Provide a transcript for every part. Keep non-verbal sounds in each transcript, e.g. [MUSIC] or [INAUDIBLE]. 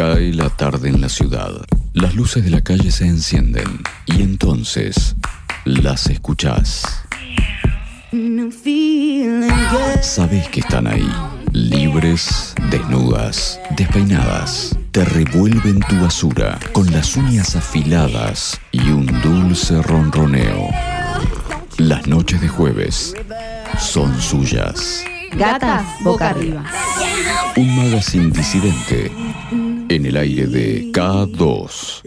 Cae la tarde en la ciudad. Las luces de la calle se encienden y entonces las escuchás. Sabes que están ahí, libres, desnudas, despeinadas. Te revuelven tu basura con las uñas afiladas y un dulce ronroneo. Las noches de jueves son suyas. Gatas boca arriba. Un magazine disidente en el aire de K2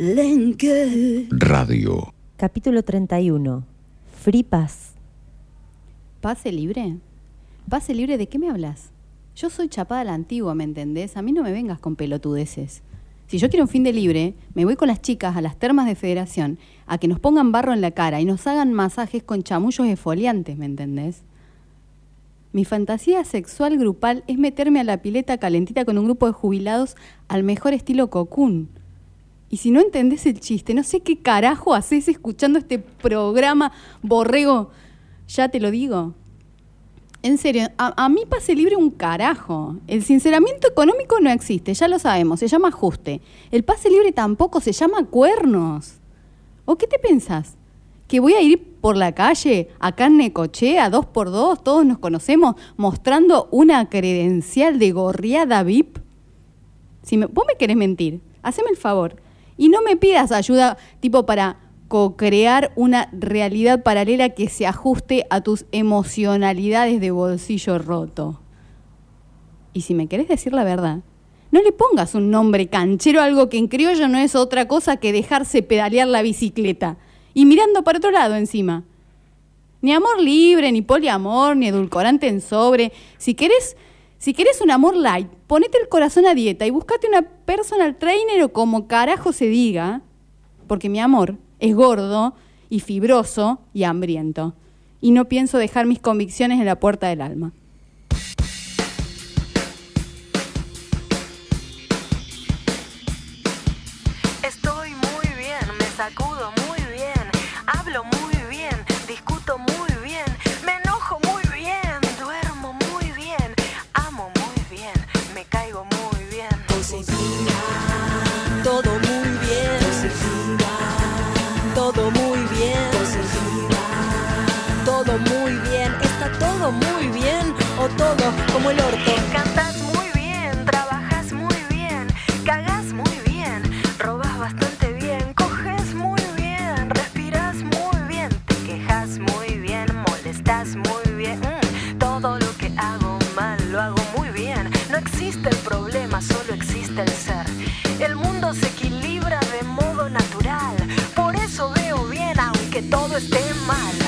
Radio. Capítulo 31. Free Pass. ¿Pase libre? ¿Pase libre de qué me hablas? Yo soy chapada a la antigua, ¿me entendés? A mí no me vengas con pelotudeces. Si yo quiero un fin de libre, me voy con las chicas a las termas de federación a que nos pongan barro en la cara y nos hagan masajes con chamullos esfoliantes, ¿me entendés? Mi fantasía sexual grupal es meterme a la pileta calentita con un grupo de jubilados al mejor estilo cocún. Y si no entendés el chiste, no sé qué carajo haces escuchando este programa, borrego. Ya te lo digo. En serio, a, a, mí pase libre un carajo. El sinceramiento económico no existe, ya lo sabemos, se llama ajuste. El pase libre tampoco se llama cuernos. ¿O qué te pensás? ¿Que voy a ir por la calle, acá en Necochea, dos por dos, todos nos conocemos, mostrando una credencial de gorriada VIP? Si me, vos me querés mentir, haceme el favor. Y no me pidas ayuda tipo para co-crear una realidad paralela que se ajuste a tus emocionalidades de bolsillo roto. Y si me querés decir la verdad, no le pongas un nombre canchero a algo que en criollo no es otra cosa que dejarse pedalear la bicicleta y mirando para otro lado encima. Ni amor libre, ni poliamor, ni edulcorante en sobre. Si querés, si querés un amor light, ponete el corazón a dieta y buscate una personal trainer o como carajo se diga, porque mi amor es gordo y fibroso y hambriento. Y no pienso dejar mis convicciones en la puerta del alma. Cantas muy bien, trabajas muy bien, cagas muy bien, robas bastante bien, coges muy bien, respiras muy bien, te quejas muy bien, molestas muy bien. Mm, todo lo que hago mal lo hago muy bien. No existe el problema, solo existe el ser. El mundo se equilibra de modo natural. Por eso veo bien, aunque todo esté mal.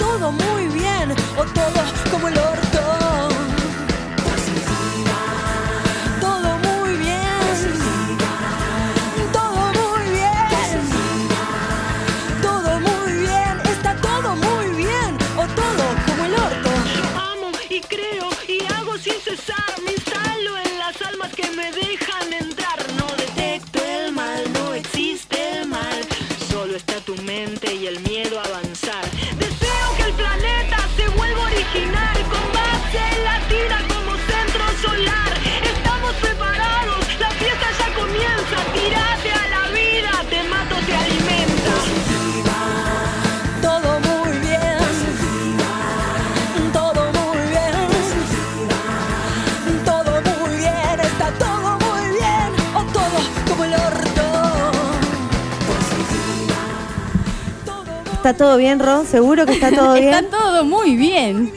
Todo muy ¿Está todo bien, Ro? ¿Seguro que está todo [LAUGHS] bien? Está todo muy bien.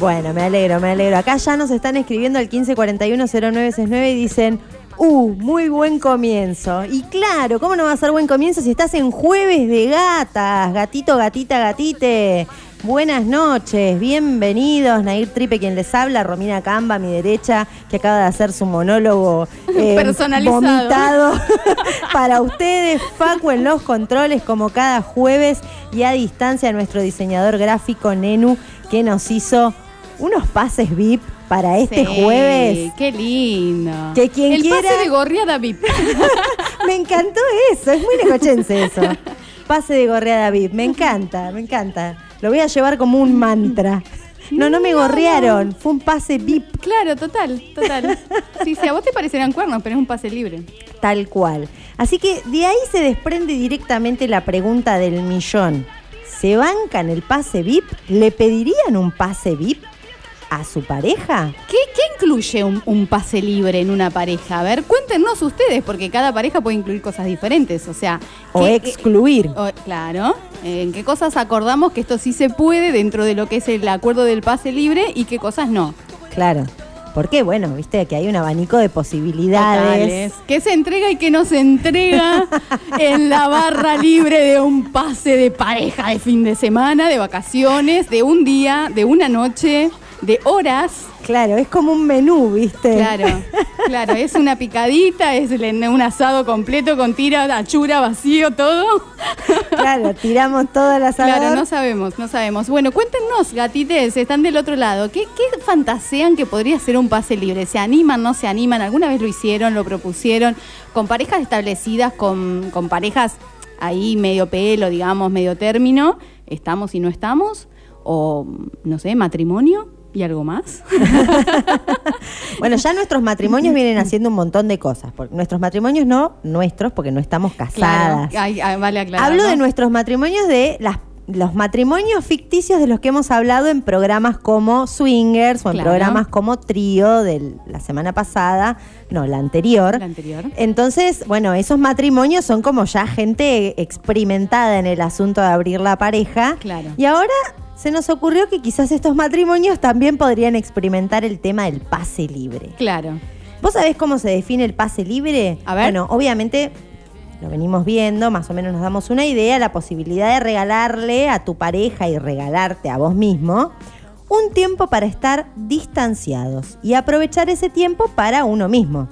Bueno, me alegro, me alegro. Acá ya nos están escribiendo al 1541-0969 y dicen, ¡uh! Muy buen comienzo. Y claro, ¿cómo no va a ser buen comienzo si estás en jueves de gatas? Gatito, gatita, gatite. Buenas noches, bienvenidos. Nair Tripe, quien les habla, Romina Camba, a mi derecha, que acaba de hacer su monólogo [LAUGHS] eh, Personalizado. vomitado [LAUGHS] para ustedes. Facu en los controles, como cada jueves, y a distancia nuestro diseñador gráfico Nenu, que nos hizo unos pases VIP para este Sí, jueves. Qué lindo. Que quien el quiera- pase de gorriada VIP. [LAUGHS] Me encantó eso, es muy necochense eso. Pase de gorreada VIP. Me encanta, me encanta. Lo voy a llevar como un mantra. No, no me gorrearon. Fue un pase VIP. Claro, total, total. Sí, sí, a vos te parecerán cuernos, pero es un pase libre. Tal cual. Así que de ahí se desprende directamente la pregunta del millón. ¿Se bancan el pase VIP? ¿Le pedirían un pase VIP a su pareja? ¿Qué, qué incluye un, un pase libre en una pareja? A ver, cuéntenos ustedes, porque cada pareja puede incluir cosas diferentes. O sea, O ¿qué- excluir. o- claro. ¿En qué cosas acordamos que esto sí se puede dentro de lo que es el acuerdo del pase libre y qué cosas no? Claro. Porque, bueno, viste que hay un abanico de posibilidades. ¿Qué se entrega y qué no se entrega [LAUGHS] en la barra libre de un pase de pareja de fin de semana, de vacaciones, de un día, de una noche, de horas? Claro, es como un menú, ¿viste? Claro, claro, es una picadita, es un asado completo con tira, achura, vacío, todo. Claro, tiramos toda la Claro, no sabemos, no sabemos. Bueno, cuéntenos, gatites, están del otro lado. ¿Qué, qué fantasean que podría ser un pase libre? ¿Se animan, no se animan? ¿Alguna vez lo hicieron, lo propusieron? ¿Con parejas establecidas, con, con parejas ahí medio pelo, digamos, medio término? ¿Estamos y no estamos? ¿O, no sé, matrimonio y algo más? [LAUGHS] Bueno, ya nuestros matrimonios vienen haciendo un montón de cosas. Nuestros matrimonios no nuestros, porque no estamos casadas. Ay, ay, vale aclarar. Hablo ¿no? de nuestros matrimonios de las los matrimonios ficticios de los que hemos hablado en programas como Swingers o en Claro. programas como Trío de la semana pasada, no, la anterior. La anterior. Entonces, bueno, esos matrimonios son como ya gente experimentada en el asunto de abrir la pareja. Claro. Y ahora se nos ocurrió que quizás estos matrimonios también podrían experimentar el tema del pase libre. Claro. ¿Vos sabés cómo se define el pase libre? A ver. Bueno, obviamente lo venimos viendo, más o menos nos damos una idea, la posibilidad de regalarle a tu pareja y regalarte a vos mismo un tiempo para estar distanciados y aprovechar ese tiempo para uno mismo.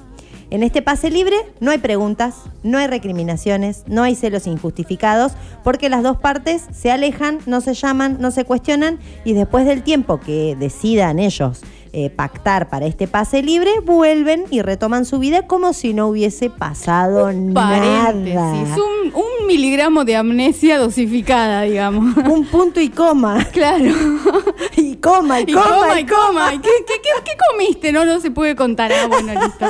En este pase libre no hay preguntas, no hay recriminaciones, no hay celos injustificados, porque las dos partes se alejan, no se llaman, no se cuestionan y después del tiempo que decidan ellos eh, pactar para este pase libre, vuelven y retoman su vida como si no hubiese pasado nada. Un, un miligramo de amnesia dosificada, digamos. Un punto y coma. Claro. [LAUGHS] Y coma, y, coma, y coma. ¿Y ¿Qué, qué, qué, qué comiste? No, no se puede contar. Ah, bueno, listo.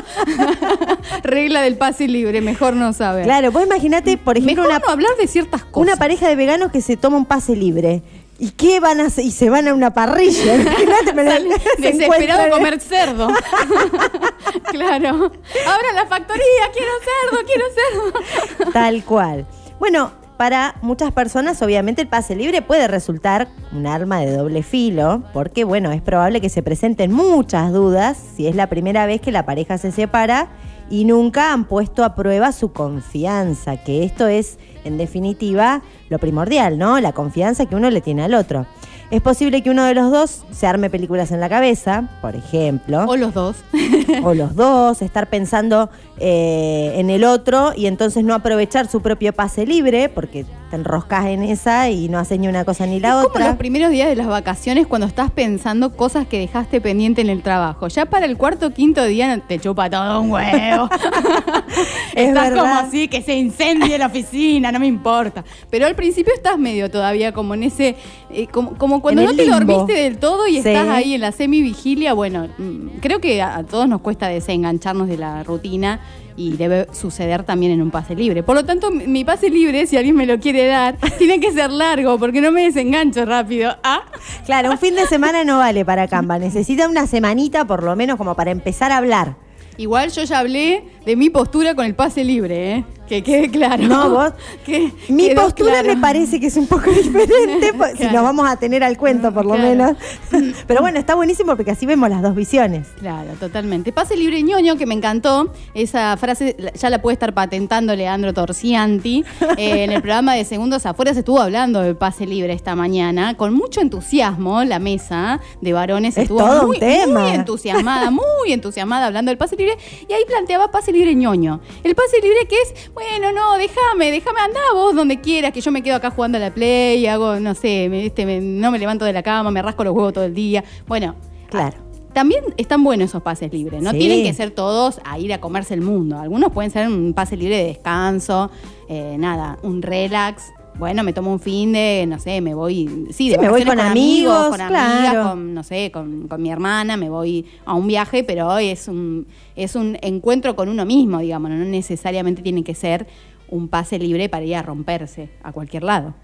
[LAUGHS] Regla del pase libre, mejor no saber. Claro, vos imaginate, por ejemplo, Mejor una, no hablar de ciertas cosas. una pareja de veganos que se toma un pase libre. ¿Y qué van a hacer? Y se van a una parrilla. [LAUGHS] Imagínate, me la- Desesperado comer cerdo. [LAUGHS] claro. Abra la factoría, quiero cerdo, quiero cerdo. Tal cual. Bueno, para muchas personas, obviamente, el pase libre puede resultar un arma de doble filo, porque, bueno, es probable que se presenten muchas dudas si es la primera vez que la pareja se separa y nunca han puesto a prueba su confianza, que esto es, en definitiva, lo primordial, ¿no? La confianza que uno le tiene al otro. Es posible que uno de los dos se arme películas en la cabeza, por ejemplo O los dos. o los dos, estar pensando eh, en el otro y entonces no aprovechar su propio pase libre porque te enroscas en esa y no haces ni una cosa ni la Es como otra. los primeros días de las vacaciones cuando estás pensando cosas que dejaste pendiente en el trabajo. Ya para el cuarto o quinto día te chupa todo un huevo. [LAUGHS] Es estás verdad. como así, que se incendie la oficina, no me importa. Pero al principio estás medio todavía como en ese, eh, como, como cuando no te dormiste del todo y Sí. estás ahí en la semivigilia. Bueno, mm, creo que a, a todos nos cuesta desengancharnos de la rutina. Y debe suceder también en un pase libre. Por lo tanto, mi- pase libre, si alguien me lo quiere dar, [LAUGHS] tiene que ser largo, porque no me desengancho rápido. [LAUGHS] Ah, Claro, un fin de semana no vale para Canva. Necesita una semanita por lo menos como para empezar a hablar. Igual yo ya hablé de mi postura con el pase libre, ¿eh? Que quede claro. No, vos. [LAUGHS] Que Mi postura claro. me parece que es un poco [LAUGHS] diferente, pues, si nos vamos a tener al cuento por lo Claro. menos. [LAUGHS] Pero bueno, está buenísimo porque así vemos las dos visiones. Claro, totalmente. Pase libre ñoño, que me encantó. Esa frase ya la puede estar patentando Leandro Torcianti. Eh, en el programa de Segundos Afuera se estuvo hablando de pase libre esta mañana. Con mucho entusiasmo, la mesa de varones Es estuvo todo un muy, tema. muy entusiasmada, muy entusiasmada hablando del pase libre. Y ahí planteaba pase libre ñoño. El pase libre que es, bueno, no, déjame, déjame andar vos donde quieras, que yo me quedo acá jugando a la play, hago, no sé, me- este, me- no me levanto de la cama, me rasco los huevos todo el día. Bueno, Claro. también están buenos esos pases libres. No Sí. tienen que ser todos a ir a comerse el mundo. Algunos pueden ser un pase libre de descanso, eh, nada, un relax. Bueno, me tomo un fin de, no sé, me voy, sí, de Sí, me voy con amigos, con claro. amigas, con, no sé, con, con mi hermana, me voy a un viaje, pero hoy es un, es un encuentro con uno mismo, digamos, no necesariamente tiene que ser un pase libre para ir a romperse a cualquier lado.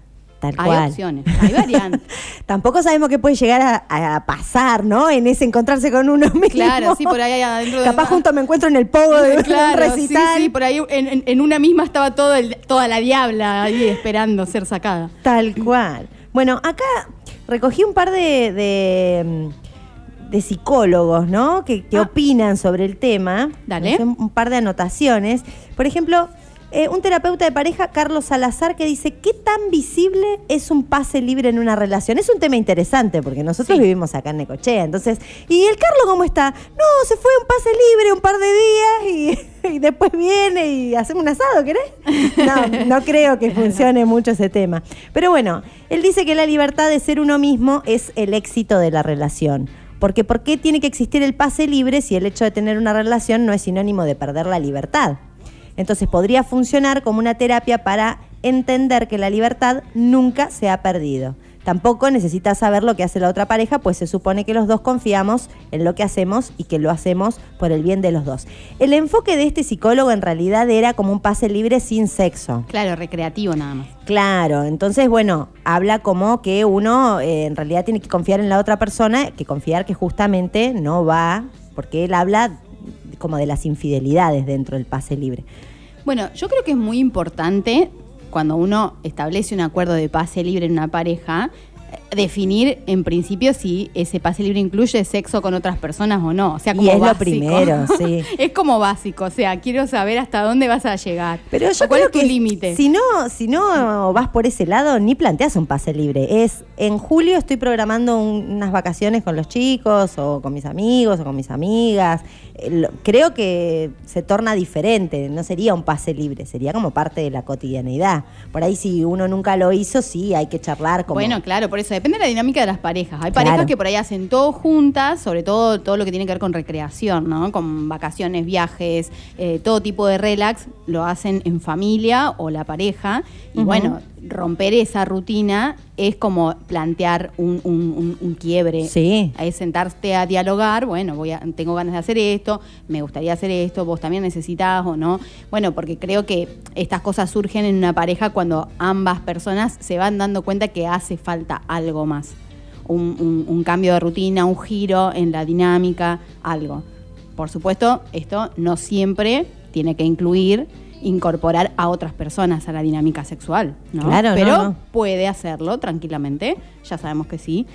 Tal hay cual. opciones, hay variantes. [LAUGHS] Tampoco sabemos qué puede llegar a, a pasar, ¿no? En ese encontrarse con uno [LAUGHS] mismo. Claro, sí, por ahí adentro de- Capaz junto me encuentro en el pogo de [LAUGHS] un Claro, sí, recital. sí, por ahí en, en- en una misma estaba todo el- toda la diabla ahí esperando ser sacada. Tal cual. Bueno, acá recogí un par de, de, de psicólogos, ¿no? Que, que Ah. opinan sobre el tema. Dale. Un par de anotaciones. Por ejemplo, eh, un terapeuta de pareja, Carlos Salazar, que dice, ¿qué tan visible es un pase libre en una relación? Es un tema interesante, porque nosotros Sí. vivimos acá en Necochea. Entonces, ¿y el Carlos cómo está? No, se fue un pase libre un par de días y, [LAUGHS] y después viene y hacemos un asado, ¿querés? No, no creo que funcione mucho ese tema. Pero bueno, él dice que la libertad de ser uno mismo es el éxito de la relación. Porque ¿por qué tiene que existir el pase libre si el hecho de tener una relación no es sinónimo de perder la libertad? Entonces podría funcionar como una terapia para entender que la libertad nunca se ha perdido. Tampoco necesitas saber lo que hace la otra pareja, pues se supone que los dos confiamos en lo que hacemos y que lo hacemos por el bien de los dos. El enfoque de este psicólogo en realidad era como un pase libre sin sexo. Claro, recreativo nada más. Claro, entonces bueno, habla como que uno eh, en realidad tiene que confiar en la otra persona, que confiar que justamente no va, porque él habla como de las infidelidades dentro del pase libre. Bueno, yo creo que es muy importante cuando uno establece un acuerdo de pase libre en una pareja, definir en principio si ese pase libre incluye sexo con otras personas o no. O sea, Y como es lo primero, sí. [LAUGHS] es como básico, o sea, quiero saber hasta dónde vas a llegar. Pero yo ¿Cuál creo es tu que límite? Si no, si no vas por ese lado, ni planteas un pase libre. Es en julio estoy programando un- unas vacaciones con los chicos, o con mis amigos, o con mis amigas. Eh, Creo que se torna diferente. No sería un pase libre, sería como parte de la cotidianeidad. Por ahí, si uno nunca lo hizo, sí, hay que charlar como. Bueno, claro, por eso depende de la dinámica de las parejas. Hay parejas Claro. que por ahí hacen todo juntas, sobre todo todo lo que tiene que ver con recreación, ¿no? Con vacaciones, viajes, eh, todo tipo de relax, lo hacen en familia o la pareja. Y bueno, romper esa rutina es como plantear un, un- un- un quiebre. Sí. Es sentarte a dialogar, bueno, voy a, tengo ganas de hacer esto, me gustaría hacer esto, vos también necesitas o no. Bueno, porque creo que estas cosas surgen en una pareja cuando ambas personas se van dando cuenta que hace falta algo más. Un cambio de rutina, un giro en la dinámica, algo. Por supuesto, esto no siempre tiene que incluir incorporar a otras personas a la dinámica sexual, ¿no? Claro, no, Pero no. puede hacerlo tranquilamente, ya sabemos que sí.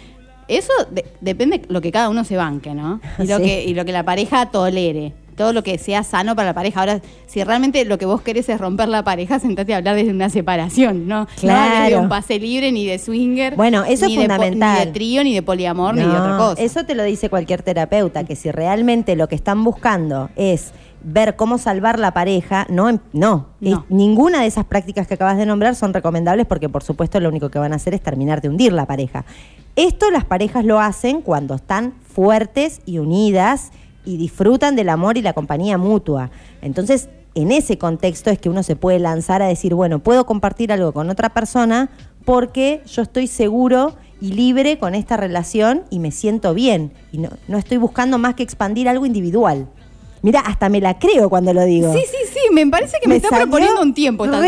Eso de- depende de lo que cada uno se banque, ¿no? [LAUGHS] Y lo, Sí. que, y lo que la pareja tolere. Todo lo que sea sano para la pareja. Ahora, si realmente lo que vos querés es romper la pareja, [LAUGHS] sentate a hablar desde una separación, ¿no? No hables de Claro. un pase libre, ni de swinger. Bueno, eso ni es de fundamental. ni de trío, ni de poliamor, ni de No, otra cosa. Eso te lo dice cualquier terapeuta, que si realmente lo que están buscando es ver cómo salvar la pareja, no, em- no. No. Es- ninguna de esas prácticas que acabas de nombrar son recomendables porque por supuesto lo único que van a hacer es terminar de hundir la pareja. Esto las parejas lo hacen cuando están fuertes y unidas y disfrutan del amor y la compañía mutua. Entonces, en ese contexto es que uno se puede lanzar a decir, bueno, puedo compartir algo con otra persona porque yo estoy seguro y libre con esta relación y me siento bien. Y no, no estoy buscando más que expandir algo individual. Mira, hasta me la creo cuando lo digo. Sí, sí, sí, me parece que me, Me está proponiendo un tiempo señora.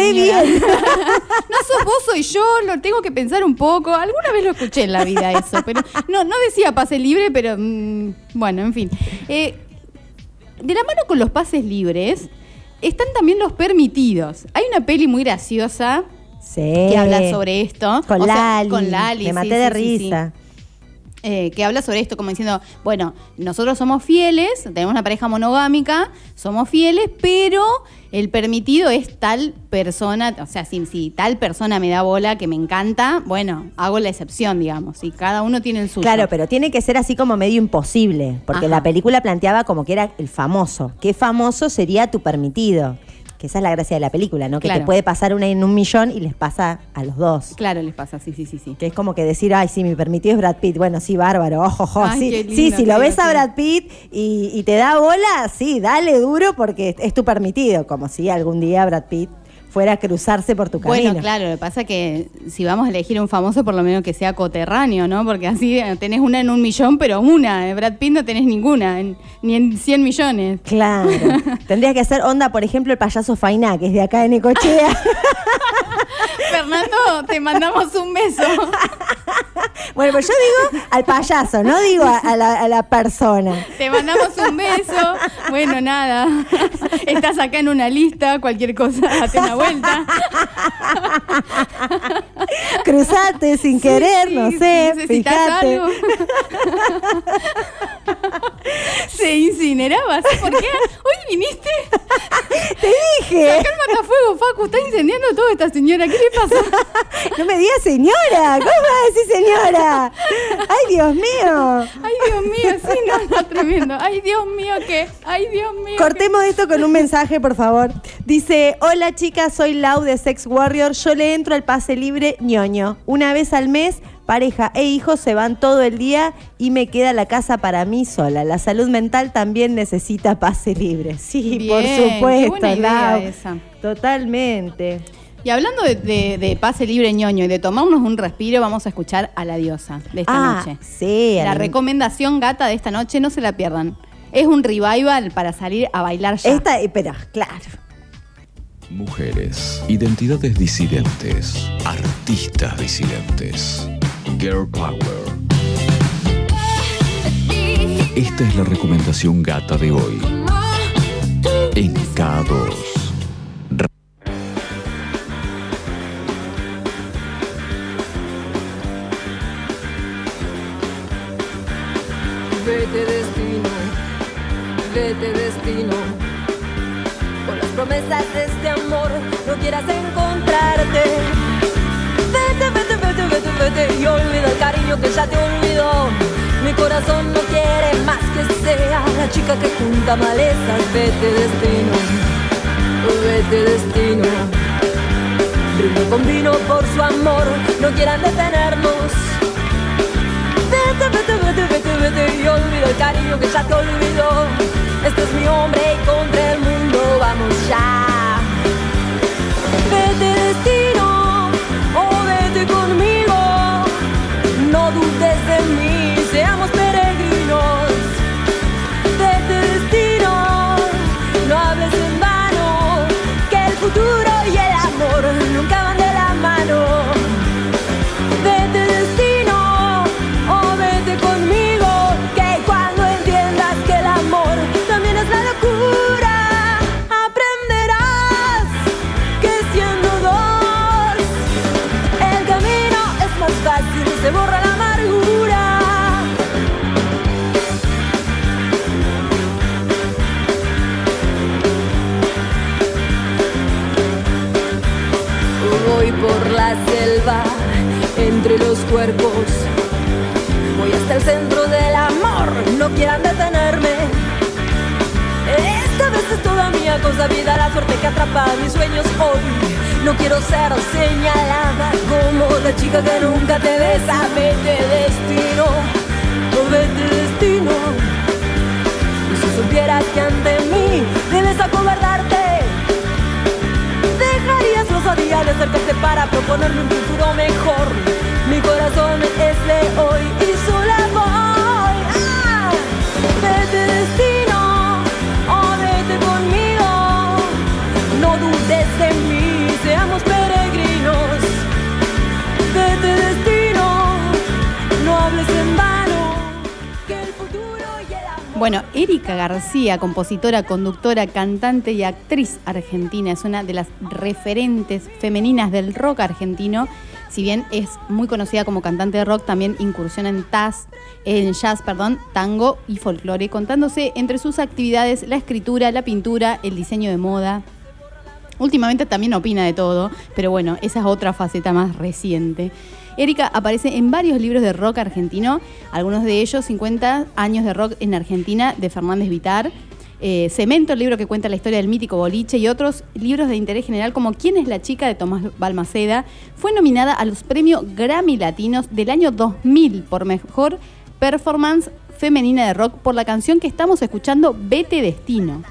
bien. [LAUGHS] no sos vos, soy yo, lo tengo que pensar un poco. Alguna vez lo escuché en la vida eso, pero no, no decía pase libre, pero mm, bueno, en fin. Eh, de la mano con los pases libres están también los permitidos. Hay una peli muy graciosa Sí. que habla sobre esto. Con O sea, Lali. con Lali, Me maté sí, de sí, sí. Eh, que habla sobre esto, como diciendo, bueno, nosotros somos fieles, tenemos una pareja monogámica, somos fieles, pero el permitido es tal persona, o sea, si, si tal persona me da bola que me encanta, bueno, hago la excepción, digamos, y cada uno tiene el suyo. Claro, pero tiene que ser así como medio imposible, porque Ajá. la película planteaba como que era el famoso. ¿Qué famoso sería tu permitido? Que esa es la gracia de la película, ¿no? Que Claro. te puede pasar una en un millón y les pasa a los dos. Claro, les pasa, sí, sí, sí, sí. Que es como que decir, ay, sí, mi permitido es Brad Pitt. Bueno, sí, bárbaro, ojo, ojo. Ay, sí, lindo, sí, si lo ves a. Brad Pitt y, y te da bola, sí, dale duro porque es tu permitido. Como si algún día Brad Pitt fuera a cruzarse por tu camino. Bueno, claro, lo que pasa que si vamos a elegir un famoso, por lo menos que sea coterráneo, ¿no? Porque así eh, tenés una en un millón, pero una. De Brad Pitt no tenés ninguna, en- ni en 100 millones. Claro. [LAUGHS] Tendrías que hacer onda, por ejemplo, el payaso Fainá, que es de acá de Necochea. [LAUGHS] [LAUGHS] Fernando, te mandamos un beso. [LAUGHS] bueno, pues yo digo al payaso, no digo a, a la, a la persona. Te mandamos un beso. Bueno, nada. Estás acá en una lista, cualquier cosa, date una vuelta. [LAUGHS] Cruzate sin querer, Sí, no sí, sé, ¿necesitas fíjate. algo? Se incineraba, ¿sabes por qué? Hoy viniste. Te dije. Acá el matafuego, Facu, está incendiando todo esta señora. ¿Qué le pasa? [LAUGHS] No me digas señora. ¿Cómo vas a decir señora? Ay, Dios mío. Ay, Dios mío, sí, no, no, tremendo. Ay, Dios mío, ¿qué? Ay, Dios mío. ¿qué? Cortemos esto con un mensaje, por favor. Dice, hola chicas, soy Lau de Sex Warrior. Yo le entro al pase libre ñoño. Una vez al mes, pareja e hijos se van todo el día y me queda la casa para mí sola. La salud mental también necesita pase libre. Sí, Bien, por qué supuesto, buena idea Lau. esa. Totalmente. Y hablando de, de- de pase libre ñoño y de tomarnos un respiro, vamos a escuchar a la diosa de esta ah, noche. sí. La- recomendación gata de esta noche, no se la pierdan. Es un revival para salir a bailar ya. Esta, eh, pero claro. Mujeres, identidades disidentes, artistas disidentes, girl power. Esta es la recomendación gata de hoy en K2. Este no quieras encontrarte. Vete, vete, vete, vete, vete y olvida el cariño que ya te olvidó. Mi corazón no quiere más que sea la chica que junta malezas. Vete destino, vete destino. Brindo con vino por su amor, no quieran detenernos. Vete, vete, vete, vete, vete y olvida el cariño que ya te olvidó. Este es mi hombre y contra el mundo vamos ya. Cuerpos. Voy hasta el centro del amor, no quieran detenerme. Esta vez es toda mía cosa vida, la suerte que atrapa mis sueños hoy. No quiero ser señalada como la chica que nunca te besa. Vete destino, oh, vete destino. Y si supieras que ante mí debes acobardarte, días de acercarte para proponerme un futuro mejor. Mi corazón es de hoy y sola voy. Bueno, Erika García, compositora, conductora, cantante y actriz argentina, es una de las referentes femeninas del rock argentino. Si bien es muy conocida como cantante de rock, también incursiona en jazz, en jazz, perdón, tango y folclore, contándose entre sus actividades la escritura, la pintura, el diseño de moda. Últimamente también opina de todo, pero bueno, esa es otra faceta más reciente. Erika aparece en varios libros de rock argentino, algunos de ellos 50 años de rock en Argentina de Fernández Vitar, eh, Cemento, el libro que cuenta la historia del mítico boliche y otros libros de interés general como ¿Quién es la chica? de Tomás Balmaceda. Fue nominada a los premios Grammy Latinos del año 2000 por mejor performance femenina de rock por la canción que estamos escuchando, Vete Destino.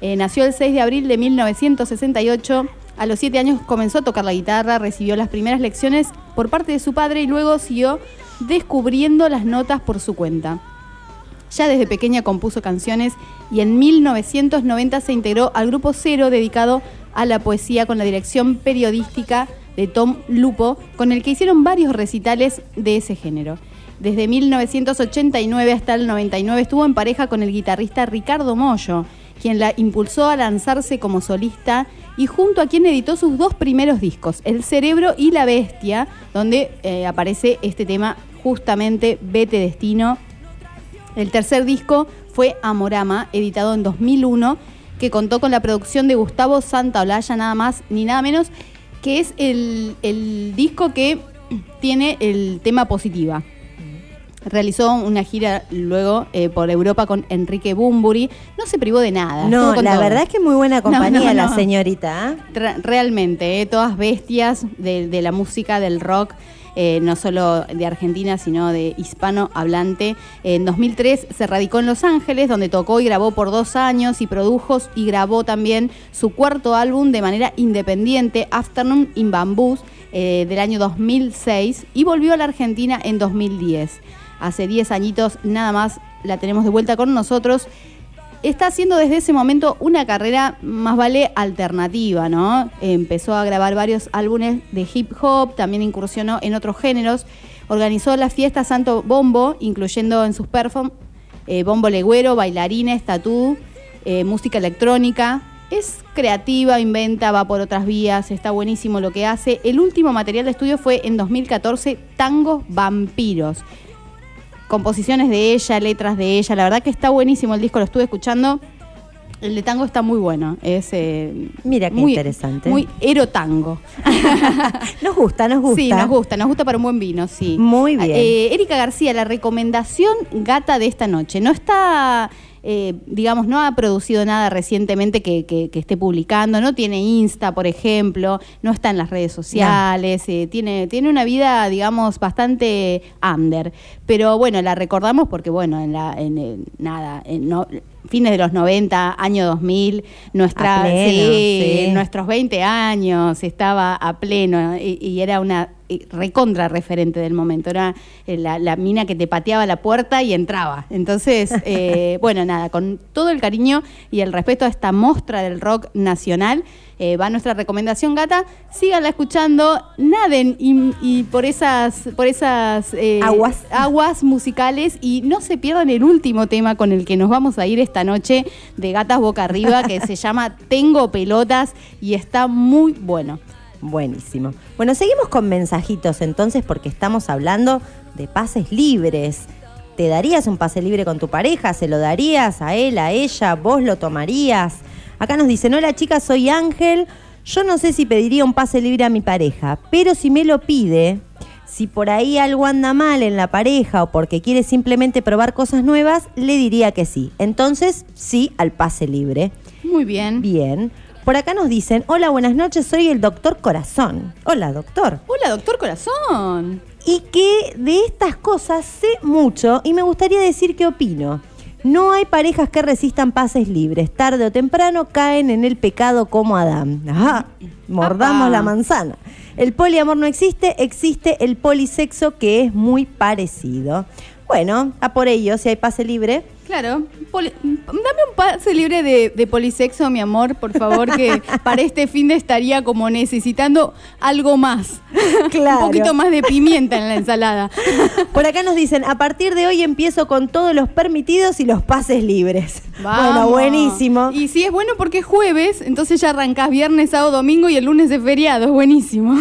Eh, nació el 6 de abril de 1968 A los siete años comenzó a tocar la guitarra, recibió las primeras lecciones por parte de su padre y luego siguió descubriendo las notas por su cuenta. Ya desde pequeña compuso canciones y en 1990 se integró al grupo Cero dedicado a la poesía con la dirección periodística de Tom Lupo, con el que hicieron varios recitales de ese género. Desde 1989 hasta el 99 estuvo en pareja con el guitarrista Ricardo Mollo, quien la impulsó a lanzarse como solista y junto a quien editó sus dos primeros discos, El Cerebro y La Bestia, donde eh, aparece este tema justamente Vete Destino. El tercer disco fue Amorama, editado en 2001, que contó con la producción de Gustavo Santaolalla, nada más ni nada menos, que es el, el disco que tiene el tema positiva. Realizó una gira luego eh, por Europa con Enrique Bumburi. No se privó de nada. No, la todo. verdad es que muy buena [LAUGHS] compañía no, la no. señorita. ¿eh? Re- realmente, eh, todas bestias de, de la música, del rock, eh, no solo de Argentina, sino de hispano hablante. En 2003 se radicó en Los Ángeles, donde tocó y grabó por dos años y produjo y grabó también su cuarto álbum de manera independiente, Afternoon in Bamboos, eh, del año 2006, y volvió a la Argentina en 2010. Hace 10 añitos nada más la tenemos de vuelta con nosotros está haciendo desde ese momento una carrera más vale alternativa, ¿no? Empezó a grabar varios álbumes de hip hop, también incursionó en otros géneros, organizó la fiesta Santo Bombo, incluyendo en sus perform eh, bombo legüero, bailarines, tatú, eh, música electrónica. Es creativa, inventa, va por otras vías, está buenísimo lo que hace. El último material de estudio fue en 2014, Tango Vampiros composiciones de ella, letras de ella. La verdad que está buenísimo el disco, lo estuve escuchando. El de tango está muy bueno. Es eh, Mira qué muy, interesante. Muy erotango. [LAUGHS] Nos gusta, nos gusta. Sí, nos gusta, nos gusta para un buen vino, sí. Muy bien. Eh, Erika García, la recomendación gata de esta noche. No está, eh, digamos, no ha producido nada recientemente que, que- que esté publicando, no tiene Insta, por ejemplo, no está en las redes sociales, eh, tiene, tiene una vida, digamos, bastante under. Pero bueno, la recordamos porque, bueno, en la, en, eh, nada, en no- fines de los 90, año 2000, nuestra, pleno, sí, sí. nuestros 20 años, estaba a pleno y, y era una recontra referente del momento. Era eh, la, la mina que te pateaba la puerta y entraba. Entonces, [LAUGHS] eh, bueno, nada, con todo el cariño y el respeto a esta mostra del rock nacional, eh, va nuestra recomendación, gata. Síganla escuchando, naden y, y por esas, por esas eh, Aguas. aguas musicales y no se pierdan el último tema con el que nos vamos a ir esta noche de Gatas Boca Arriba, que se [LAUGHS] llama Tengo Pelotas y está muy bueno. Buenísimo. Bueno, seguimos con mensajitos entonces porque estamos hablando de pases libres. ¿Te darías un pase libre con tu pareja? ¿Se lo darías a él, a ella? ¿Vos lo tomarías? Acá nos dicen, hola chicas, soy Ángel. Yo no sé si pediría un pase libre a mi pareja, pero si me lo pide, si por ahí algo anda mal en la pareja o porque quiere simplemente probar cosas nuevas, le diría que sí. Entonces, sí al pase libre. Muy bien. Bien. Por acá nos dicen, hola, buenas noches, soy el doctor Corazón. Hola, doctor. Hola, doctor Corazón. Y que de estas cosas sé mucho y me gustaría decir qué opino. No hay parejas que resistan pases libres. Tarde o temprano caen en el pecado como Adán. Ajá, mordamos Apa. la manzana. El poliamor no existe, existe el polisexo que es muy parecido. Bueno, a por ello, si hay pase libre, Claro. Poli- dame un pase libre de, de polisexo, mi amor, por favor, que [LAUGHS] para este fin de estaría como necesitando algo más. [LAUGHS] Claro. un poquito más de pimienta en la ensalada. [LAUGHS] Por acá nos dicen, a partir de hoy empiezo con todos los permitidos y los pases libres. Bueno, Vamos. buenísimo. Y si es bueno porque es jueves, entonces ya arrancás viernes, sábado, domingo y el lunes es feriado. Es buenísimo.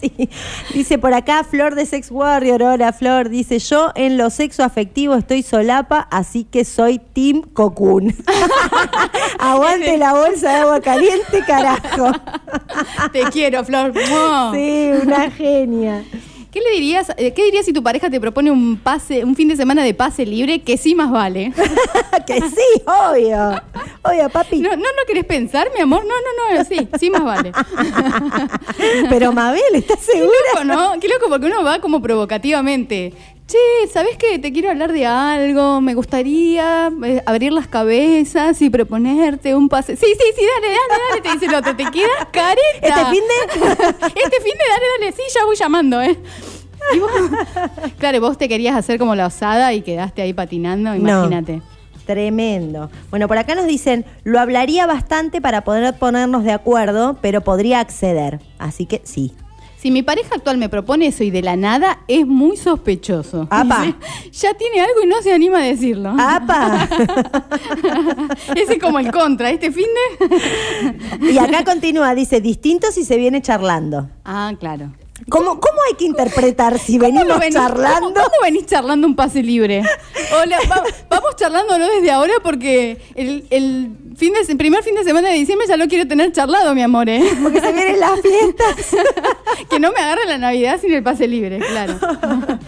Sí. Dice por acá Flor de Sex Warrior, hola Flor, dice yo en lo sexo afectivo estoy así que soy Team Cocoon. [LAUGHS] Aguante la bolsa de agua caliente, carajo. Te quiero, Flor. Sí, una genia. ¿Qué le dirías? eh, ¿Qué dirías si tu pareja te propone un pase, un fin de semana de pase libre que sí más vale? [LAUGHS] que sí, obvio. Obvio, papi. No, no, no querés pensar, mi amor. No, no, no, sí, sí más vale. [LAUGHS] Pero Mabel, ¿estás Qué segura? loco, ¿no? Qué loco, porque uno va como provocativamente. Che, ¿sabes qué? Te quiero hablar de algo. Me gustaría eh, abrir las cabezas y proponerte un pase. Sí, sí, sí, dale, dale, dale. Te dice el otro. Te quedas [LAUGHS] careta. ¿Este fin de? [LAUGHS] este fin de, dale, dale. Sí, ya voy llamando, ¿eh? Y vos- [LAUGHS] claro, vos te querías hacer como la osada y quedaste ahí patinando, imagínate. Tremendo. Bueno, por acá nos dicen, lo hablaría bastante para poder ponernos de acuerdo, pero podría acceder. Así que sí. Si mi pareja actual me propone eso y de la nada, es muy sospechoso. Apa. [LAUGHS] Ya tiene algo y no se anima a decirlo. ¡Apa! [LAUGHS] Ese es como el contra, este fin de. y acá continúa, dice, distinto si se viene charlando. ah, claro. ¿Cómo, cómo hay que interpretar si ¿Cómo venimos venís- charlando? ¿Cómo, cómo venís charlando un pase libre? Hola, va- vamos charlándolo desde ahora porque el, el fin de, el primer fin de semana de diciembre ya lo quiero tener charlado, mi amor, ¿eh? Porque se vienen las fiestas. [LAUGHS] que no me agarre la Navidad sin el pase libre, claro. [LAUGHS]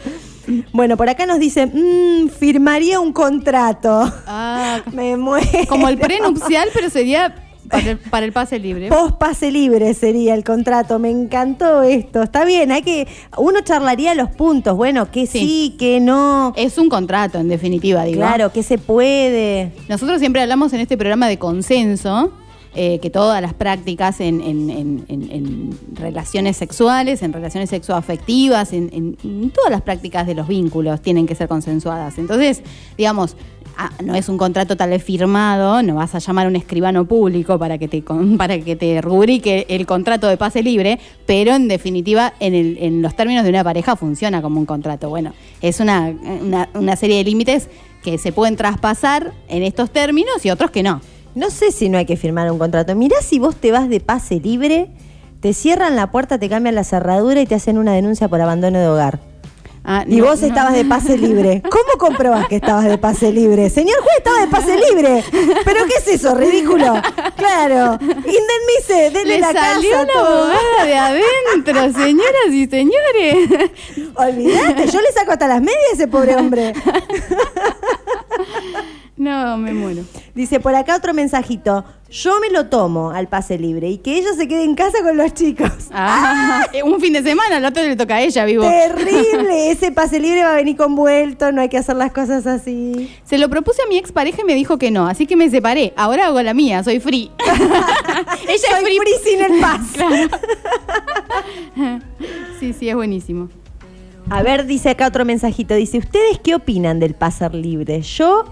Bueno, por acá nos dice, "Mm, firmaría un contrato. Ah, [LAUGHS] Me muero. como el prenupcial, pero sería para el, para el pase libre. Post pase libre sería el contrato. Me encantó esto. Está bien, hay que. Uno charlaría los puntos. Bueno, que sí, Sí. que no. Es un contrato, en definitiva, digo. Claro, que se puede. Nosotros siempre hablamos en este programa de consenso, eh, que todas las prácticas en, en- en- en- en relaciones sexuales, en relaciones sexoafectivas, en todas las prácticas de los vínculos tienen que ser consensuadas. Entonces, digamos, ah, no es un contrato tal vez firmado, no vas a llamar a un escribano público para que te, [LAUGHS] para que te rubrique el contrato de pase libre, pero en definitiva, en, el- en los términos de una pareja funciona como un contrato. Bueno, es una, una- una serie de límites que se pueden traspasar en estos términos y otros que no. No sé si no hay que firmar un contrato. Mirá si vos te vas de pase libre, te cierran la puerta, te cambian la cerradura y te hacen una denuncia por abandono de hogar. Ah, Y no, vos no. estabas de pase libre. [LAUGHS] ¿Cómo comprobás que estabas de pase libre? Señor juez, estaba de pase libre. ¿Pero qué es eso? Ridículo. Claro. Indemnice, denle Le la salió casa. todo. abogada de adentro, [LAUGHS] señoras y señores. Olvídate, yo le saco hasta las medias a ese pobre hombre. [LAUGHS] No, me muero. Dice por acá otro mensajito. Yo me lo tomo al pase libre y que ella se quede en casa con los chicos. Ah, [LAUGHS] eh, un fin de semana, al otro le toca a ella, vivo. Terrible. [LAUGHS] Ese pase libre va a venir convuelto, no hay que hacer las cosas así. Se lo propuse a mi expareja y me dijo que no, así que me separé. Ahora hago la mía, soy free. [LAUGHS] ella Soy es free. free sin el paz. Sí, sí, es buenísimo. A ver, dice acá otro mensajito. Dice, ¿ustedes qué opinan del pase libre? Yo,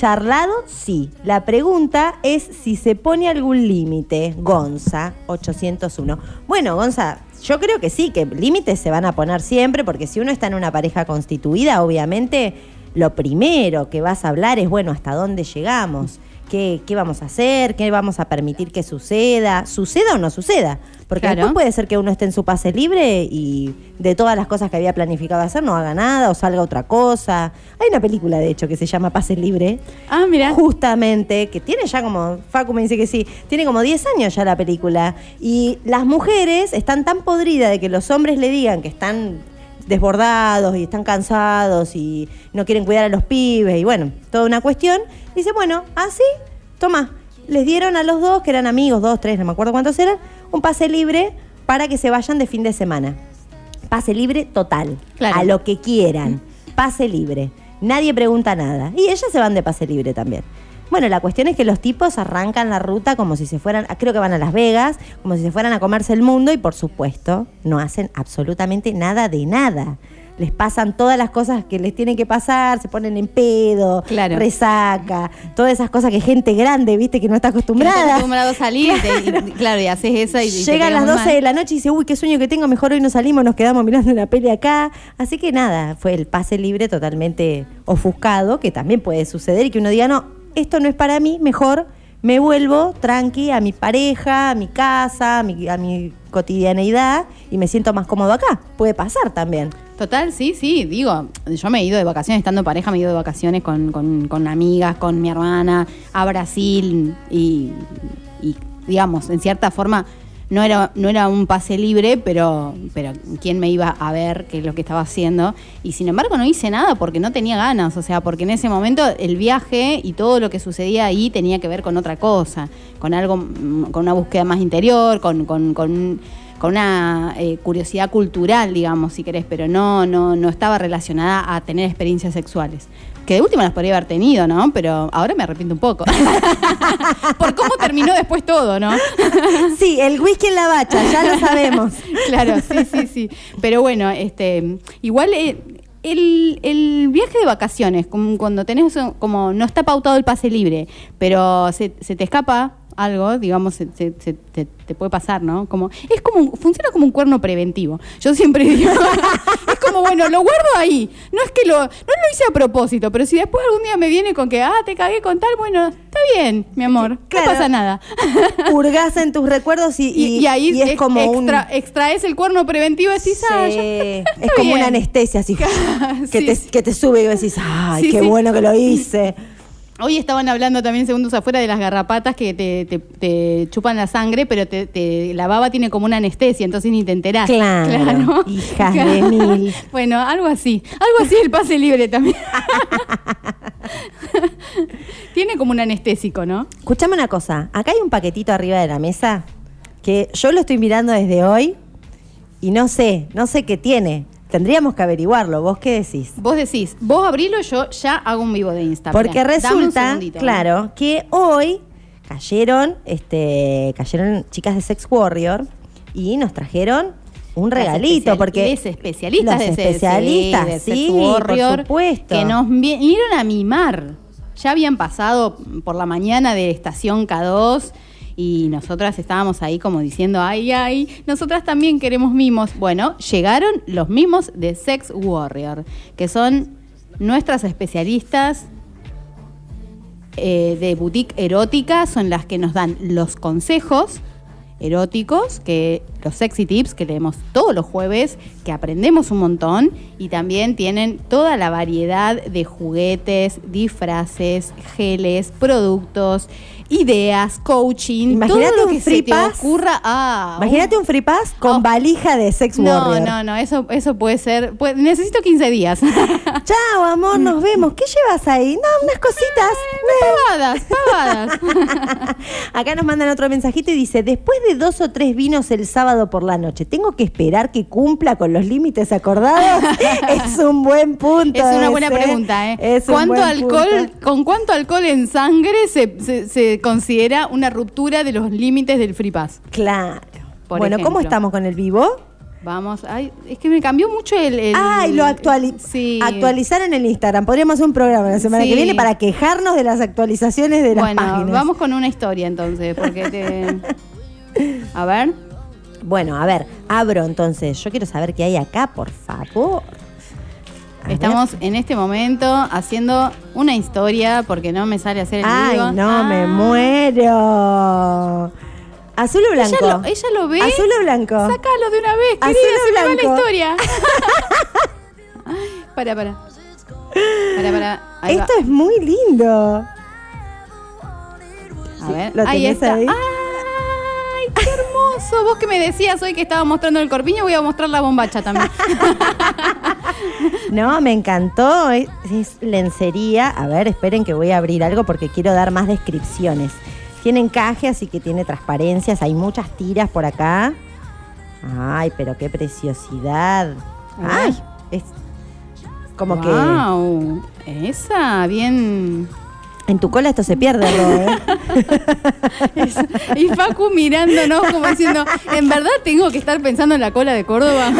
charlado, sí. La pregunta es si se pone algún límite. Gonza, 801. Bueno, Gonza, yo creo que sí, que límites se van a poner siempre, porque si uno está en una pareja constituida, obviamente lo primero que vas a hablar es, bueno, ¿hasta dónde llegamos? ¿Qué, qué vamos a hacer? ¿Qué vamos a permitir que suceda? ¿Suceda o no suceda? Porque Claro. después puede ser que uno esté en su pase libre y de todas las cosas que había planificado hacer no haga nada o salga otra cosa. Hay una película, de hecho, que se llama Pase Libre. Ah, mira. Justamente, que tiene ya como, Facu me dice que sí, tiene como 10 años ya la película. Y las mujeres están tan podridas de que los hombres le digan que están desbordados y están cansados y no quieren cuidar a los pibes y bueno, toda una cuestión. Dice, bueno, así, toma, les dieron a los dos, que eran amigos, dos, tres, no me acuerdo cuántos eran, un pase libre para que se vayan de fin de semana. Pase libre total, Claro. a lo que quieran. Pase libre. Nadie pregunta nada. Y ellas se van de pase libre también. Bueno, la cuestión es que los tipos arrancan la ruta como si se fueran, creo que van a Las Vegas, como si se fueran a comerse el mundo y por supuesto no hacen absolutamente nada de nada. Les pasan todas las cosas que les tienen que pasar, se ponen en pedo, Claro. resaca, todas esas cosas que gente grande, viste, que no está Que no acostumbrada. acostumbrado a salir [LAUGHS] y te- y, claro, y haces esa y, Llega a las quedas 12 mal. de la noche y dice, uy, qué sueño que tengo, mejor hoy no salimos, nos quedamos mirando una peli acá. Así que nada, fue el pase libre totalmente ofuscado, que también puede suceder y que uno diga, no, esto no es para mí, mejor me vuelvo tranqui a mi pareja, a mi casa, a mi, a mi cotidianeidad y me siento más cómodo acá. Puede pasar también. Total, sí, sí, digo, yo me he ido de vacaciones, estando pareja, me he ido de vacaciones con, con- amigas, con mi hermana, a Brasil y, digamos, en cierta forma, no era, no era un pase libre, pero, pero quién me iba a ver qué es lo que estaba haciendo. Y sin embargo no hice nada porque no tenía ganas, o sea, porque en ese momento el viaje y todo lo que sucedía ahí tenía que ver con otra cosa, con algo, con una búsqueda más interior, con, con, con una eh, curiosidad cultural, digamos, si querés, pero no, no, no estaba relacionada a tener experiencias sexuales. Que de última las podría haber tenido, ¿no? Pero ahora me arrepiento un poco. [LAUGHS] Por cómo terminó después todo, ¿no? [LAUGHS] Sí, el whisky en la bacha, ya lo sabemos. [LAUGHS] claro, sí, sí, sí. Pero bueno, este, igual eh, el, el viaje de vacaciones, como cuando tenés como no está pautado el pase libre, pero se, se te escapa algo, digamos, se, se- se- te, te puede pasar, ¿no? Como, es como, un- funciona como un cuerno preventivo. Yo siempre [LAUGHS] digo, es como, bueno, lo guardo ahí. No es que lo, no lo hice a propósito, pero si después algún día me viene con que, ah, te cagué con tal, bueno, está bien, mi amor, Claro. no pasa nada. [LAUGHS] Hurgás en tus recuerdos y, Y, y- y ahí es ex- como extra- un... extraes el cuerno preventivo y decís, ah, Sí, ya- es está como bien. una anestesia así [LAUGHS] que, Sí, te, sí. que te sube y decís, ay, qué bueno que lo hice. Hoy estaban hablando también segundos afuera de las garrapatas que te, te- te chupan la sangre, pero te, te- la baba tiene como una anestesia, entonces ni te enterás. Claro, hijas de mil. [LAUGHS] Bueno, algo así. Algo así el pase libre también. [LAUGHS] tiene como un anestésico, ¿no? Escuchame una cosa, acá hay un paquetito arriba de la mesa que yo lo estoy mirando desde hoy y no sé, no sé qué tiene. Tendríamos que averiguarlo. ¿Vos qué decís? Vos decís, vos abrilo, yo ya hago un vivo de Insta. Porque resulta, ¿no? claro, que hoy cayeron, este, cayeron chicas de Sex Warrior y nos trajeron un regalito, especial- porque les especialistas los de especialistas, de sí, Sex Warrior, por supuesto. que nos vi- vinieron a mimar. Ya habían pasado por la mañana de estación K2 y nosotras estábamos ahí como diciendo, ay, ay, nosotras también queremos mimos. Bueno, llegaron los mimos de Sex Warrior, que son nuestras especialistas eh, de boutique erótica, son las que nos dan los consejos eróticos, que los sexy tips que leemos todos los jueves, que aprendemos un montón y también tienen toda la variedad de juguetes, disfraces, geles, productos, ideas, coaching, Imagínate todo lo un que free se te pass. ocurra. Ah, Imagínate un free pass con Oh. valija de Sex no, Warrior. no, no, eso, eso puede ser. necesito 15 días. [LAUGHS] Chao, amor, nos vemos. ¿Qué llevas ahí? No, unas cositas. pavadas, pavadas. [LAUGHS] Acá nos mandan otro mensajito y dice, después de dos o tres vinos el sábado por la noche, ¿tengo que esperar que cumpla con los límites acordados? [LAUGHS] es un buen punto. Es una buena ese. pregunta, ¿eh? Es ¿Cuánto alcohol, punto. ¿Con cuánto alcohol en sangre se, se- se considera una ruptura de los límites del free pass? Claro. Por bueno, ¿cómo estamos con el vivo? Vamos, ay, es que me cambió mucho el... el- Ay, lo actuali Sí. actualizaron en el Instagram. Podríamos hacer un programa la semana Sí. que viene para quejarnos de las actualizaciones de las Bueno, páginas. vamos con una historia entonces, porque te... [LAUGHS] A ver. Bueno, a ver, abro entonces. Yo quiero saber qué hay acá, por favor. Estamos en este momento haciendo una historia porque no me sale hacer el Ay, vivo. no, me Ah. muero. ¿Azul o blanco? Ella lo, ella lo ve. ¿Azul o blanco? Sácalo de una vez, Azul querida, o se me va la blanco. historia. [LAUGHS] [LAUGHS] para, para. Para, para. Ahí va. Esto es muy lindo. A ver. ¿lo ahí está. ahí? ¡Ay, qué hermoso! Vos que me decías hoy que estaba mostrando el corpiño, voy a mostrar la bombacha también. [LAUGHS] [LAUGHS] No, me encantó. Es, es lencería. A ver, esperen que voy a abrir algo porque quiero dar más descripciones. Tiene encaje, así que tiene transparencias. Hay muchas tiras por acá. Ay, pero qué preciosidad. Ay, es como que Wow, Esa, bien. en tu cola esto se pierde. [LAUGHS] [LAUGHS] Es- y Facu mirándonos como diciendo, ¿en verdad tengo que estar pensando en la cola de Córdoba?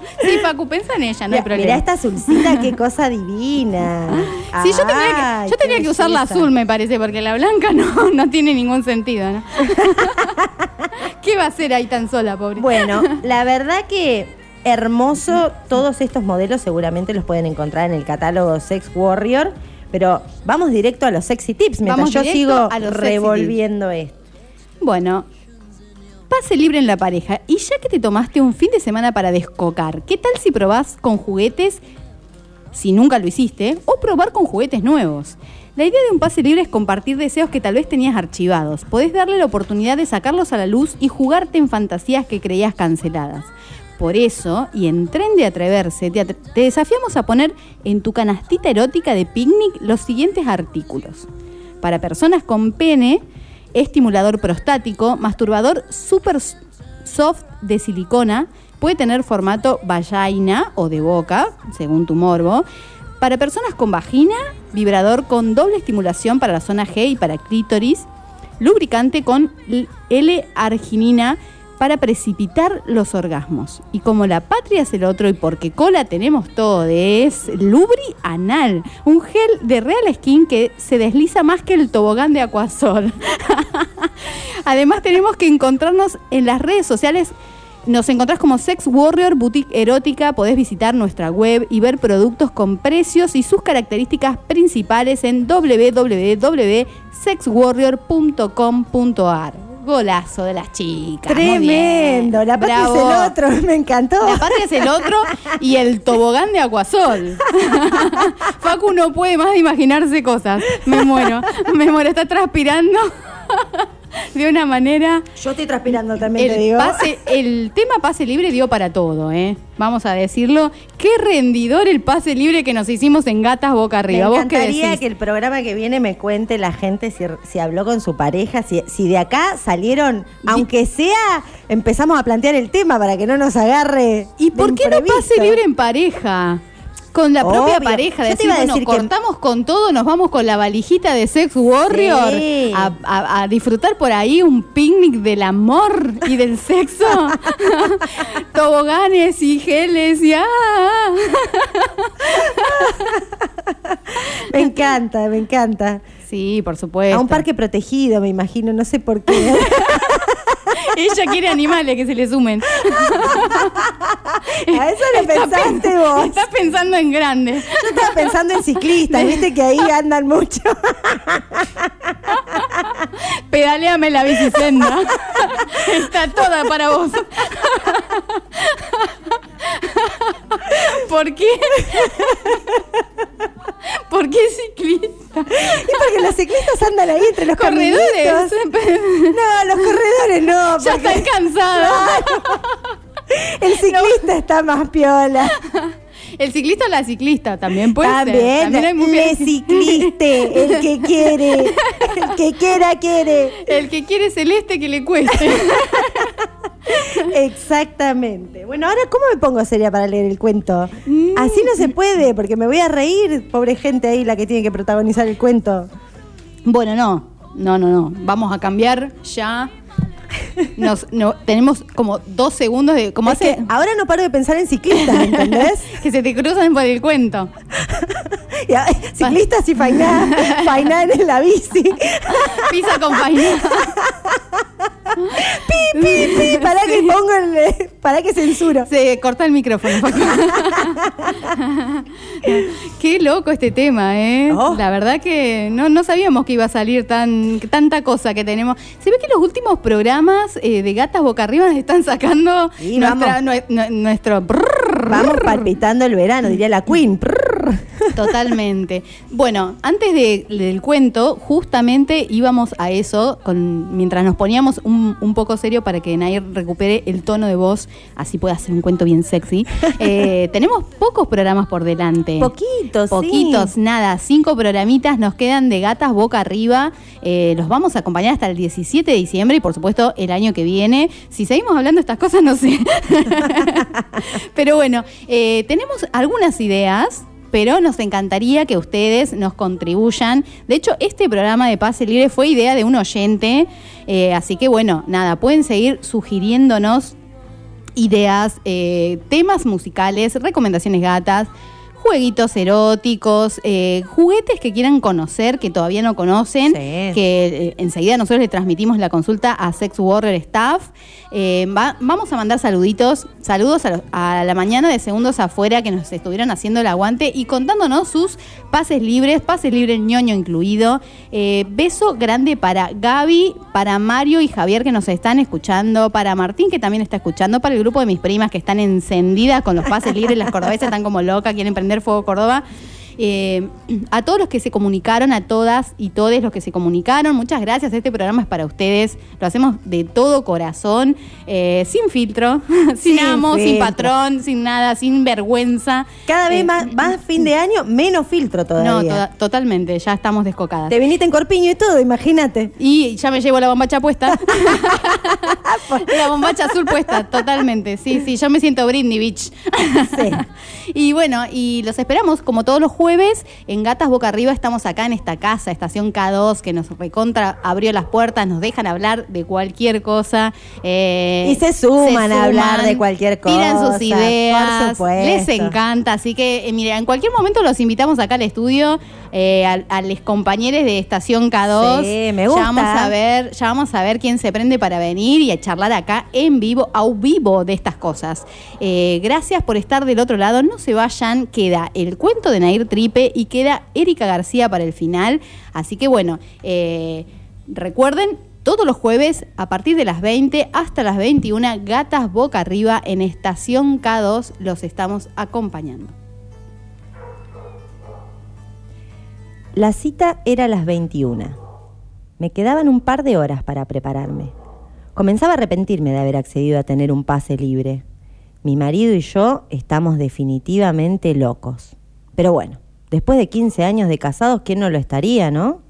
[LAUGHS] sí, Facu, pensa en ella, no hay problema. mirá esta azulcita, qué cosa divina. [LAUGHS] Sí, yo tendría que, Ay, yo qué tenía que usar la azul, me parece, porque la blanca no, [LAUGHS] no tiene ningún sentido, ¿no? ¿Qué va a hacer ahí tan sola, pobre? Bueno, la verdad que hermoso. Todos estos modelos seguramente los pueden encontrar en el catálogo Sex Warrior. Pero vamos directo a los sexy tips mientras Vamos yo sigo a revolviendo esto. Bueno, pase libre en la pareja. Y ya que te tomaste un fin de semana para descocar, ¿qué tal si probás con juguetes, si nunca lo hiciste, o probar con juguetes nuevos? La idea de un pase libre es compartir deseos que tal vez tenías archivados. Podés darle la oportunidad de sacarlos a la luz y jugarte en fantasías que creías canceladas. Por eso, y en tren de atreverse, te, te desafiamos a poner en tu canastita erótica de picnic los siguientes artículos. Para personas con pene, estimulador prostático, masturbador super, soft de silicona. Puede tener formato vagina o de boca, según tu morbo. Para personas con vagina, vibrador con doble estimulación para la zona G y para clítoris. Lubricante con L-arginina para precipitar los orgasmos. Y como la patria es el otro y porque cola tenemos todo, es Lubri Anal, un gel de Real Skin que se desliza más que el tobogán de Aquasol. [LAUGHS] Además tenemos que encontrarnos en las redes sociales. Nos encontrás como Sex Warrior Boutique Erótica. Podés visitar nuestra web y ver productos con precios y sus características principales en www.sexwarrior.com.ar. Golazo de las chicas. Tremendo. La patria es el otro. [LAUGHS] Me encantó. La patria es el otro y el tobogán de Aquasol. [LAUGHS] Facu no puede más de imaginarse cosas. Me muero, me muero, está transpirando [LAUGHS] [LAUGHS] de una manera. Yo estoy transpirando también, te El, digo. pase, el tema pase libre dio para todo, ¿eh? Vamos a decirlo. Qué rendidor el pase libre que nos hicimos en Gatas Boca Arriba. Me ¿Vos qué encantaría que el programa que viene me cuente la gente si, si habló con su pareja, si, si de acá salieron, aunque sea, empezamos a plantear el tema para que no nos agarre. ¿Y por qué no pase libre en pareja? Con la propia Obvio. pareja, decir, iba a bueno, que- cortamos con todo, nos vamos con la valijita de Sex Warrior Sí. a, a- a disfrutar por ahí un picnic del amor y del sexo. [LAUGHS] Toboganes y geles y ah. Me encanta, me encanta. Sí, por supuesto. A un parque protegido, me imagino, no sé por qué. [LAUGHS] [LAUGHS] Ella quiere animales que se le sumen. [LAUGHS] A eso le pensaste vos. Estás pensando en grande. Yo estaba pensando en ciclistas, viste que ahí andan mucho. [LAUGHS] Pedaleame la bicicenda. Está toda para vos. ¿Por qué? [LAUGHS] ¿Por qué ciclista? Y porque los ciclistas andan ahí entre los Corredores. No, los corredores no. Ya porque están cansados. [LAUGHS] El ciclista está más piola. [LAUGHS] El ciclista o la ciclista también puede ser. También, También hay le cicliste, el que [LAUGHS] quiere, el que quiera quiere. El que quiere celeste que le cueste. Exactamente. Bueno, ahora, ¿cómo me pongo seria para leer el cuento? Mm. Así no se puede, porque me voy a reír, pobre gente ahí, la que tiene que protagonizar el cuento. Bueno, no. No, no, no. Vamos a cambiar ya. Nos, no, tenemos como dos segundos de. Como hace. que ahora no paro de pensar en ciclistas, ¿entendés? [LAUGHS] que se te cruzan por el cuento. [LAUGHS] Y a- ciclistas y fainá, fainá en la bici. [LAUGHS] Pisa con faina. pi, pi, pi, para que pongo el, para que censuro. Se corta el micrófono. Qué loco este tema, ¿eh? Oh. La verdad que no, no sabíamos que iba a salir tan tanta cosa que tenemos. Se ve que los últimos programas eh, de Gatas Boca Arriba nos [LAUGHS] están sacando Y nuestra- vamos. nuestro... brrr, Vamos palpitando el verano, diría la Queen. [LAUGHS] Totalmente. Bueno, antes de- del cuento, justamente íbamos a eso, con, mientras nos poníamos un, un poco serio para que Nair recupere el tono de voz, así pueda hacer un cuento bien sexy. [LAUGHS] Eh, tenemos pocos programas por delante. Poquitos, sí. Poquitos, nada, cinco programitas nos quedan de gatas boca arriba. Eh, los vamos a acompañar hasta el 17 de diciembre y por supuesto el año que viene. Si seguimos hablando de estas cosas, no sé. [LAUGHS] Pero bueno, eh, tenemos algunas ideas. Pero nos encantaría que ustedes nos contribuyan. De hecho, este programa de Pase Libre fue idea de un oyente. eh, así que bueno, nada, pueden seguir sugiriéndonos ideas, eh, temas musicales, recomendaciones gatas, jueguitos eróticos, eh, juguetes que quieran conocer, que todavía no conocen, Sí. que eh, enseguida nosotros le transmitimos la consulta a Sex Warrior Staff. Eh, va- vamos a mandar saluditos, saludos a, los- a la mañana de Segundos Afuera que nos estuvieron haciendo el aguante y contándonos sus pases libres, pases libres ñoño incluido. Beso grande para Gaby, para Mario y Javier que nos están escuchando, para Martín que también está escuchando, para el grupo de mis primas que están encendidas con los pases libres, las cordobesas están como locas, quieren prender fuego Córdoba. Eh, [CLEARS THROAT] a todos los que se comunicaron, a todas y todos los que se comunicaron, muchas gracias. Este programa es para ustedes. Lo hacemos de todo corazón, eh, sin filtro, [LAUGHS] sin, Sin amo, sin patrón, sin nada, sin vergüenza. Cada vez Eh, más, más [CLEARS THROAT] fin de año, menos filtro todavía. No, totalmente, ya estamos descocadas. Te viniste en corpiño y todo, imagínate. Y ya me llevo la bombacha puesta. [LAUGHS] [LAUGHS] La bombacha azul puesta, totalmente. Sí, sí, yo me siento Britney Beach. Sí. Y bueno, y los esperamos como todos los jueves en Gatas Boca Arriba. Estamos acá en esta casa, estación K2, que nos recontra abrió las puertas, nos dejan hablar de cualquier cosa. eh, Y se suman a hablar de cualquier Tiran cosa, sus ideas. por supuesto. Les encanta. Así que, eh, mira, en cualquier momento los invitamos acá al estudio, eh, a, a los compañeros de estación K2. Sí, me gusta. Ya vamos a ver, ya vamos a ver quién se prende para venir y a charlar acá en vivo, a vivo de estas cosas. Eh, gracias por estar del otro lado. No se vayan, queda el cuento de Nair Tripe y queda Erika García para el final. Así que bueno, eh, recuerden. Todos los jueves, a partir de las 20 hasta las 21, Gatas Boca Arriba en Estación K2 los estamos acompañando. La cita era a las 21. Me quedaban un par de horas para prepararme. Comenzaba a arrepentirme de haber accedido a tener un pase libre. Mi marido y yo estamos definitivamente locos. Pero bueno, después de 15 años de casados, ¿quién no lo estaría, no?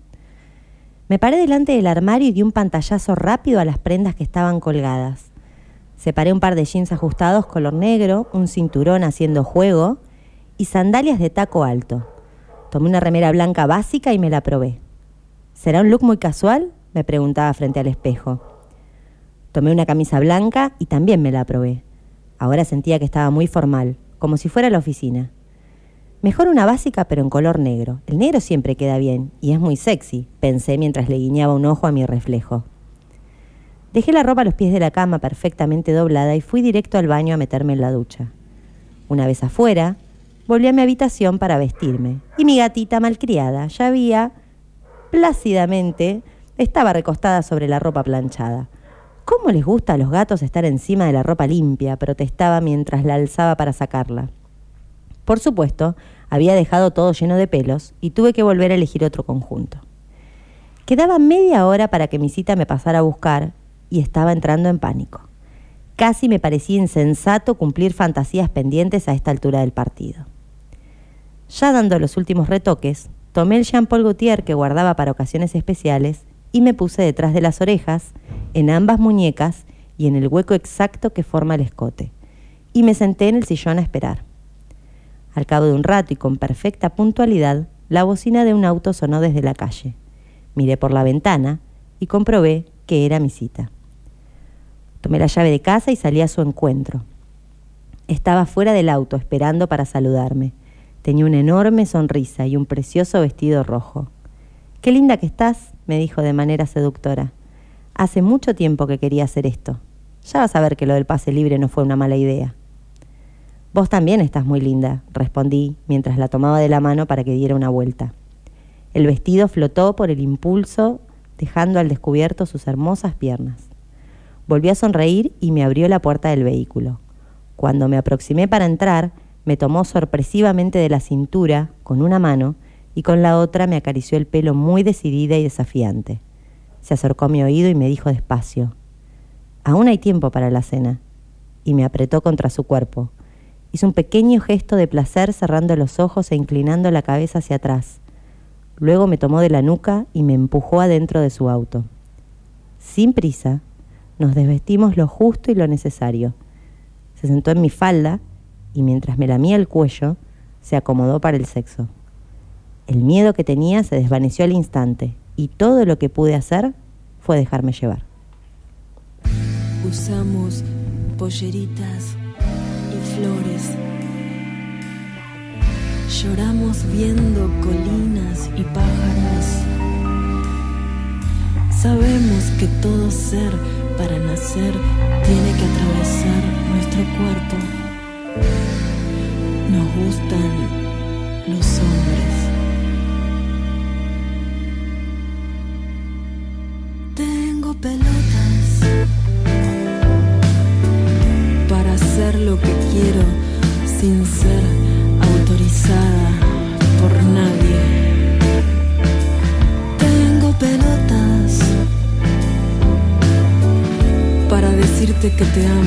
Me paré delante del armario y di un pantallazo rápido a las prendas que estaban colgadas. Separé un par de jeans ajustados color negro, un cinturón haciendo juego y sandalias de taco alto. Tomé una remera blanca básica y me la probé. ¿Será un look muy casual? me preguntaba frente al espejo. Tomé una camisa blanca y también me la probé. Ahora sentía que estaba muy formal, como si fuera a la oficina. Mejor una básica pero en color negro. El negro siempre queda bien y es muy sexy, pensé mientras le guiñaba un ojo a mi reflejo. Dejé la ropa a los pies de la cama perfectamente doblada y fui directo al baño a meterme en la ducha. Una vez afuera, volví a mi habitación para vestirme y mi gatita malcriada ya había, plácidamente, estaba recostada sobre la ropa planchada. ¿Cómo les gusta a los gatos estar encima de la ropa limpia? protestaba mientras la alzaba para sacarla. Por supuesto, había dejado todo lleno de pelos y tuve que volver a elegir otro conjunto. Quedaba media hora para que mi cita me pasara a buscar y estaba entrando en pánico. Casi me parecía insensato cumplir fantasías pendientes a esta altura del partido. Ya dando los últimos retoques, tomé el Jean Paul Gaultier que guardaba para ocasiones especiales y me puse detrás de las orejas, en ambas muñecas y en el hueco exacto que forma el escote, y me senté en el sillón a esperar. Al cabo de un rato y con perfecta puntualidad, la bocina de un auto sonó desde la calle. Miré por la ventana y comprobé que era mi cita. Tomé la llave de casa y salí a su encuentro. Estaba fuera del auto esperando para saludarme. Tenía una enorme sonrisa y un precioso vestido rojo. Qué linda que estás, me dijo de manera seductora. Hace mucho tiempo que quería hacer esto. Ya vas a ver que lo del pase libre no fue una mala idea. Vos también estás muy linda, respondí mientras la tomaba de la mano para que diera una vuelta. El vestido flotó por el impulso, dejando al descubierto sus hermosas piernas. Volví a sonreír y me abrió la puerta del vehículo. Cuando me aproximé para entrar, me tomó sorpresivamente de la cintura con una mano y con la otra me acarició el pelo muy decidida y desafiante. Se acercó a mi oído y me dijo despacio, Aún hay tiempo para la cena. Y me apretó contra su cuerpo. Hizo un pequeño gesto de placer cerrando los ojos e inclinando la cabeza hacia atrás. Luego me tomó de la nuca y me empujó adentro de su auto. Sin prisa, nos desvestimos lo justo y lo necesario. Se sentó en mi falda y mientras me lamía el cuello, se acomodó para el sexo. El miedo que tenía se desvaneció al instante y todo lo que pude hacer fue dejarme llevar. Usamos polleritas y flores. Lloramos viendo colinas y pájaros. Sabemos que todo ser para nacer tiene que atravesar nuestro cuerpo. Nos gustan los hombres. Tengo pelotas para hacer lo que quiero sin ser autorizada por nadie. Tengo pelotas para decirte que te amo